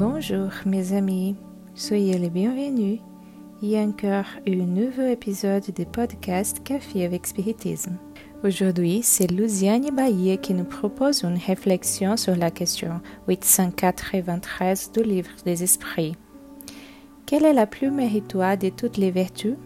Bonjour mes amis, soyez les bienvenus. A encore un nouveau épisode du podcast Café avec Spiritisme. Aujourd'hui, c'est Luciane Bahia qui nous propose une réflexion sur la question 893 du livre des esprits. Quelle est la plus méritoire de toutes les vertus?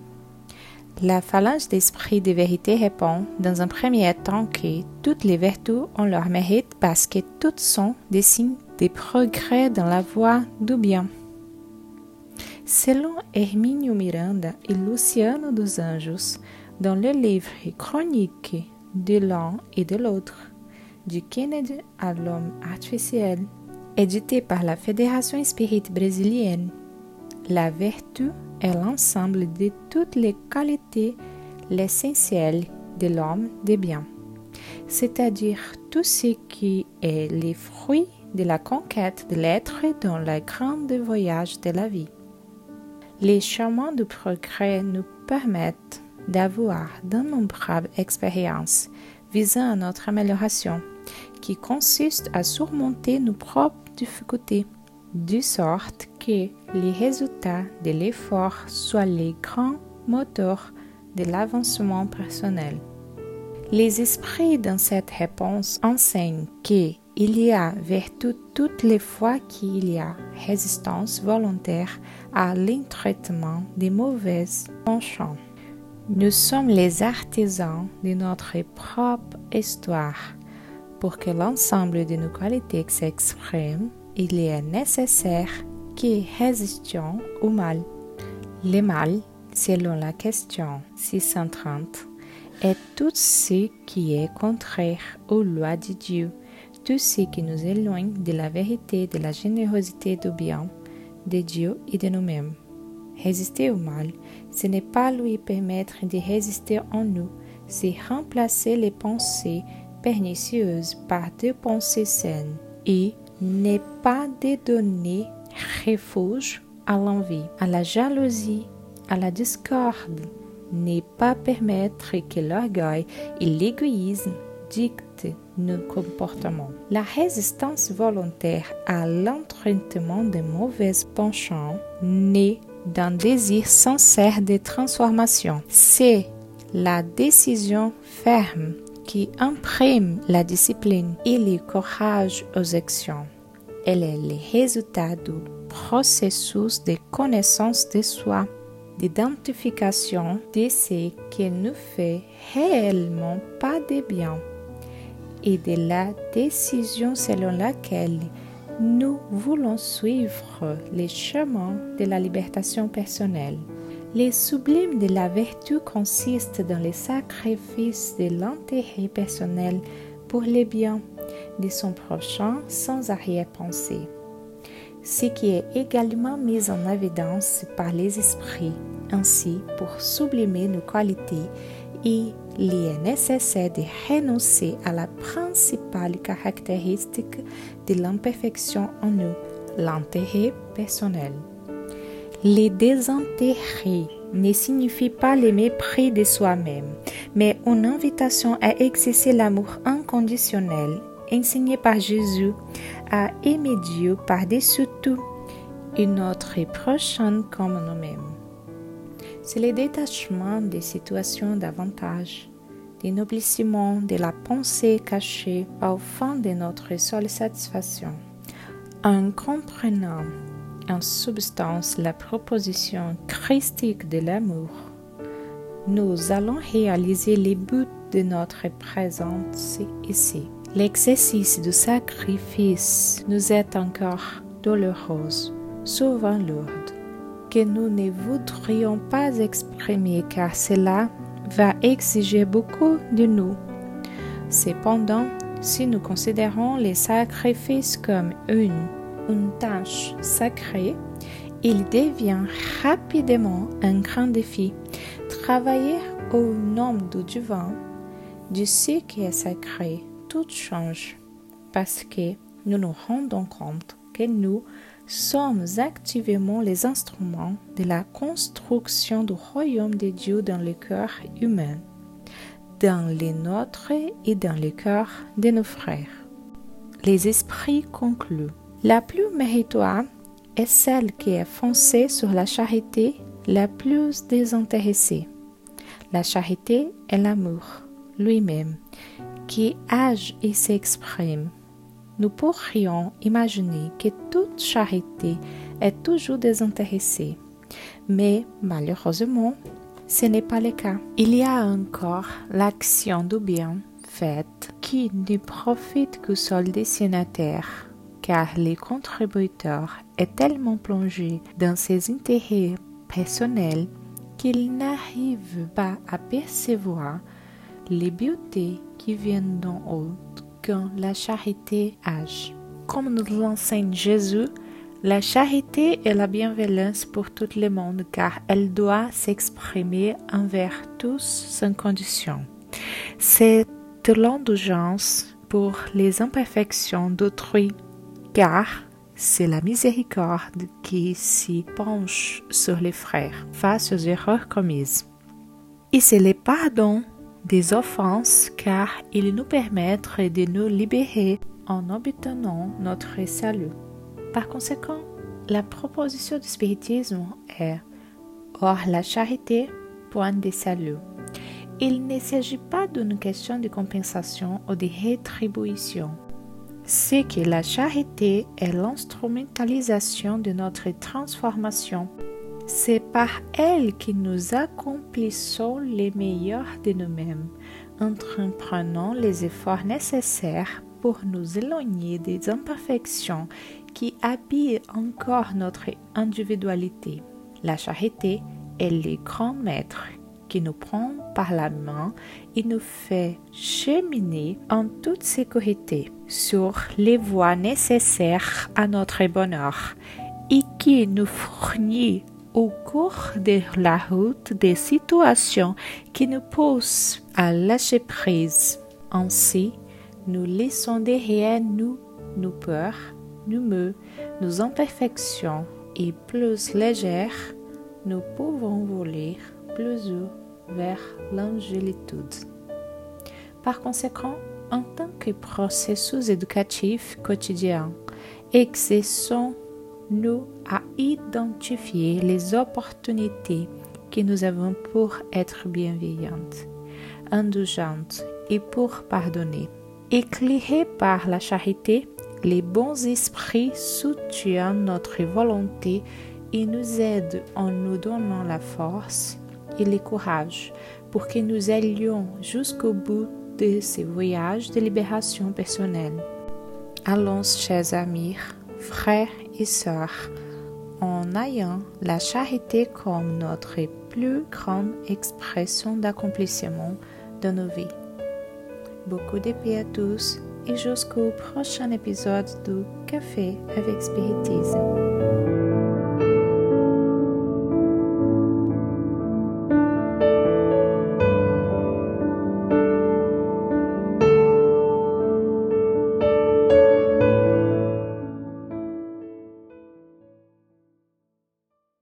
La phalange d'esprit de vérité répond dans un premier temps que toutes les vertus ont leur mérite parce que toutes sont des signes des progrès dans la voie du bien. Selon Hermínio Miranda et Luciano dos Anjos, dans le livre Chronique de l'un et de l'autre, du Kennedy à l'homme artificiel, édité par la Fédération Spirit brésilienne, la vertu est l'ensemble de toutes les qualités, l'essentiel de l'homme de bien, c'est-à-dire tout ce qui est les fruits de la conquête de l'être dans le grand voyage de la vie. Les chemins du progrès nous permettent d'avoir d'innombrables expériences visant à notre amélioration, qui consistent à surmonter nos propres difficultés, de sorte que les résultats de l'effort soient les grands moteurs de l'avancement personnel. Les esprits dans cette réponse enseignent qu'il y a vertu toutes les fois qu'il y a résistance volontaire à l'intraitement des mauvaises penchants. Nous sommes les artisans de notre propre histoire. Pour que l'ensemble de nos qualités s'exprime, il est nécessaire que résistions au mal. Le mal, selon la question 630, est tout ce qui est contraire aux lois de Dieu, tout ce qui nous éloigne de la vérité, de la générosité du bien, de Dieu et de nous-mêmes. Résister au mal, ce n'est pas lui permettre de résister en nous, c'est remplacer les pensées pernicieuses par des pensées saines et n'est pas de donner refuge à l'envie, à la jalousie, à la discorde, n'est pas permettre que l'orgueil et l'égoïsme dictent nos comportements. La résistance volontaire à l'entraînement de mauvais penchants n'est d'un désir sincère de transformation. C'est la décision ferme qui imprime la discipline et le courage aux actions. Elle est le résultat du processus de connaissance de soi, d'identification de ce qui nous fait réellement pas de bien et de la décision selon laquelle nous voulons suivre les chemins de la libération personnelle. Les sublimes de la vertu consistent dans le sacrifice de l'intérêt personnel pour les biens de son prochain sans arrière-pensée, ce qui est également mis en évidence par les esprits. Ainsi, pour sublimer nos qualités, il est nécessaire de renoncer à la principale caractéristique de l'imperfection en nous, l'intérêt personnel. Les désintérêts ne signifient pas le mépris de soi-même, mais une invitation à exercer l'amour inconditionnel enseigné par Jésus à aimer Dieu par-dessus tout et notre prochain comme nous-mêmes. C'est le détachement des situations d'avantage, l'énoblissement de la pensée cachée au fond de notre seule satisfaction. En comprenant en substance la proposition christique de l'amour, nous allons réaliser les buts de notre présence ici. L'exercice du sacrifice nous est encore douloureuse, souvent lourde, que nous ne voudrions pas exprimer car cela va exiger beaucoup de nous. Cependant, si nous considérons les sacrifices comme une, une tâche sacrée, il devient rapidement un grand défi. Travailler au nom du divin, du ce qui est sacré, tout change parce que nous nous rendons compte que nous sommes activement les instruments de la construction du royaume de Dieu dans le cœur humain, dans les nôtres et dans le cœur de nos frères. Les esprits concluent. La plus méritoire est celle qui est foncée sur la charité la plus désintéressée. La charité est l'amour lui-même qui age et s'exprime. Nous pourrions imaginer que toute charité est toujours désintéressée, mais malheureusement, ce n'est pas le cas. Il y a encore l'action du bien faite qui ne profite qu'au sol destinataire, car les contributeurs est tellement plongé dans ses intérêts personnels qu'il n'arrive pas à percevoir les beautés qui viennent d'en haut la charité age. Comme nous l'enseigne Jésus, la charité est la bienveillance pour tout le monde car elle doit s'exprimer envers tous sans condition. C'est l'indulgence pour les imperfections d'autrui car c'est la miséricorde qui s'y penche sur les frères face aux erreurs commises. Et c'est le pardon des offenses car il nous permet de nous libérer en obtenant notre salut. Par conséquent, la proposition du spiritisme est Or la charité, point de salut. Il ne s'agit pas d'une question de compensation ou de rétribution. C'est que la charité est l'instrumentalisation de notre transformation c'est par elle que nous accomplissons les meilleurs de nous-mêmes, entreprenant les efforts nécessaires pour nous éloigner des imperfections qui habillent encore notre individualité. La charité est le grand maître qui nous prend par la main et nous fait cheminer en toute sécurité sur les voies nécessaires à notre bonheur et qui nous fournit au cours de la route des situations qui nous poussent à lâcher prise. Ainsi, nous laissons derrière nous nos peurs, nos maux, nos imperfections et plus légères, nous pouvons voler plus haut vers l'angélitude. Par conséquent, en tant que processus éducatif quotidien, exerçons nous à identifier les opportunités que nous avons pour être bienveillantes, indulgentes et pour pardonner. Éclairés par la charité, les bons esprits soutiennent notre volonté et nous aident en nous donnant la force et le courage pour que nous allions jusqu'au bout de ce voyage de libération personnelle. Allons, chers amis, frères et sœurs, en ayant la charité comme notre plus grande expression d'accomplissement de nos vies. Beaucoup de paix à tous et jusqu'au prochain épisode du Café avec Spiritisme.